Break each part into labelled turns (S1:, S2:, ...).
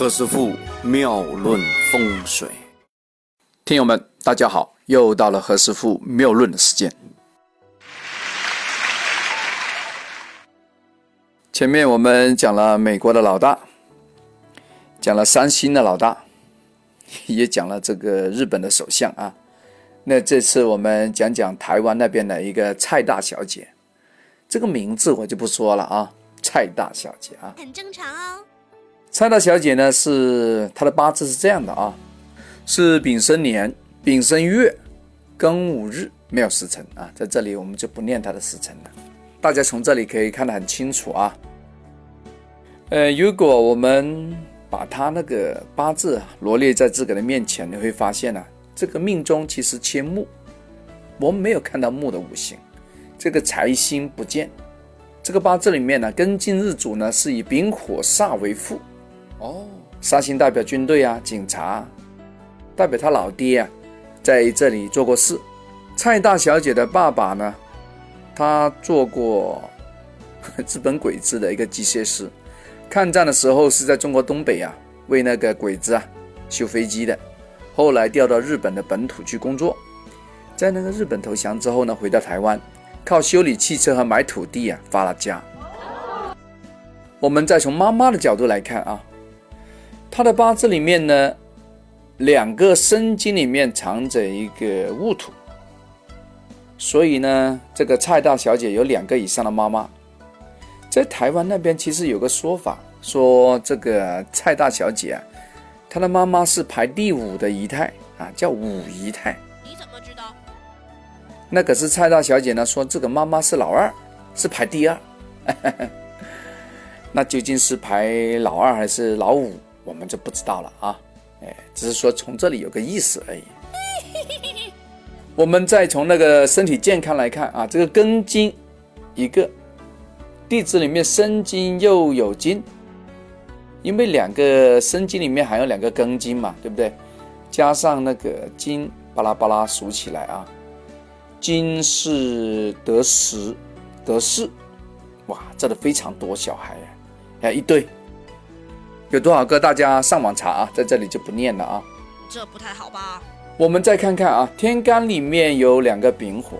S1: 何师傅妙论风水，听友们，大家好，又到了何师傅妙论的时间。前面我们讲了美国的老大，讲了三星的老大，也讲了这个日本的首相啊。那这次我们讲讲台湾那边的一个蔡大小姐，这个名字我就不说了啊，蔡大小姐啊，
S2: 很正常哦。
S1: 蔡大小姐呢是她的八字是这样的啊，是丙申年、丙申月、庚午日没有时辰啊，在这里我们就不念她的时辰了，大家从这里可以看得很清楚啊。呃，如果我们把她那个八字罗列在自个的面前，你会发现呢。这个命中其实缺木，我们没有看到木的五行，这个财星不见。这个八字里面呢，庚金日主呢是以丙火煞为父，哦，沙星代表军队啊、警察，代表他老爹啊，在这里做过事。蔡大小姐的爸爸呢，他做过 日本鬼子的一个机械师，抗战的时候是在中国东北啊，为那个鬼子啊修飞机的。后来调到日本的本土去工作，在那个日本投降之后呢，回到台湾，靠修理汽车和买土地啊发了家。我们再从妈妈的角度来看啊，她的八字里面呢，两个生金里面藏着一个戊土，所以呢，这个蔡大小姐有两个以上的妈妈。在台湾那边其实有个说法，说这个蔡大小姐啊。她的妈妈是排第五的姨太啊，叫五姨太。
S2: 你怎么知道？
S1: 那可是蔡大小姐呢说这个妈妈是老二，是排第二。那究竟是排老二还是老五，我们就不知道了啊。哎，只是说从这里有个意思而已。我们再从那个身体健康来看啊，这个根金一个，地支里面生金又有金。因为两个生金里面还有两个庚金嘛，对不对？加上那个金，巴拉巴拉数起来啊，金是得十得四，哇，这的非常多小孩呀，哎一堆，有多少个？大家上网查啊，在这里就不念了啊。
S2: 这不太好吧？
S1: 我们再看看啊，天干里面有两个丙火，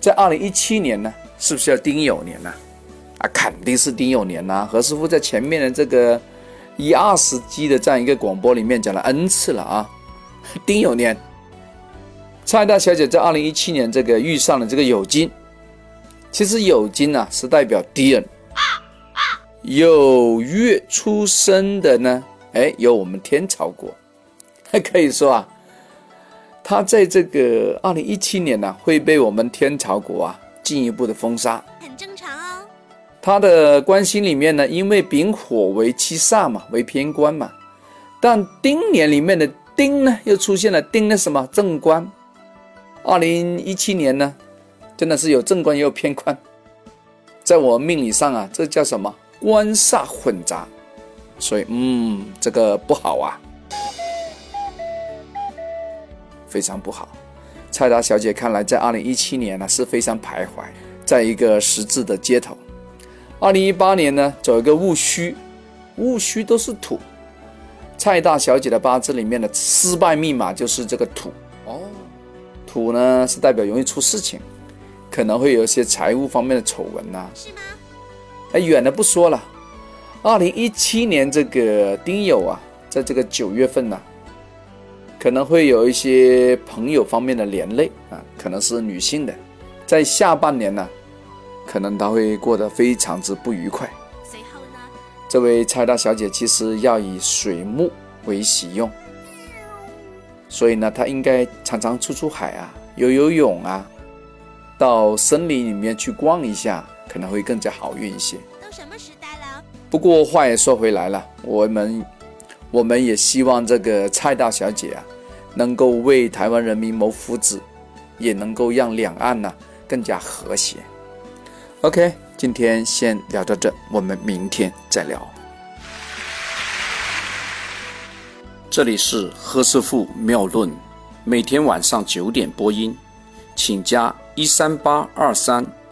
S1: 在二零一七年呢，是不是要丁酉年呢？啊，肯定是丁酉年呐！何师傅在前面的这个一二十集的这样一个广播里面讲了 n 次了啊。丁酉年，蔡大小姐在二零一七年这个遇上了这个酉金，其实酉金呢是代表敌人。酉月出生的呢，哎，有我们天朝国，还 可以说啊，他在这个二零一七年呢会被我们天朝国啊进一步的封杀。很正常哦。他的官星里面呢，因为丙火为七煞嘛，为偏官嘛，但丁年里面的丁呢，又出现了丁的什么？正官？二零一七年呢，真的是有正官也有偏官，在我命理上啊，这叫什么官煞混杂，所以嗯，这个不好啊，非常不好。蔡大小姐看来在二零一七年呢是非常徘徊在一个十字的街头。二零一八年呢，走一个戊戌，戊戌都是土。蔡大小姐的八字里面的失败密码就是这个土哦。土呢是代表容易出事情，可能会有一些财务方面的丑闻呐。
S2: 是吗？
S1: 哎，远的不说了。二零一七年这个丁酉啊，在这个九月份呢，可能会有一些朋友方面的连累啊，可能是女性的。在下半年呢。可能他会过得非常之不愉快。
S2: 随后呢？
S1: 这位蔡大小姐其实要以水木为喜用，所以呢，她应该常常出出海啊，游游泳啊，到森林里面去逛一下，可能会更加好运一些。
S2: 都什么时代了？
S1: 不过话也说回来了，我们我们也希望这个蔡大小姐啊，能够为台湾人民谋福祉，也能够让两岸呢更加和谐。OK，今天先聊到这，我们明天再聊。这里是何师傅妙论，每天晚上九点播音，请加一三八二三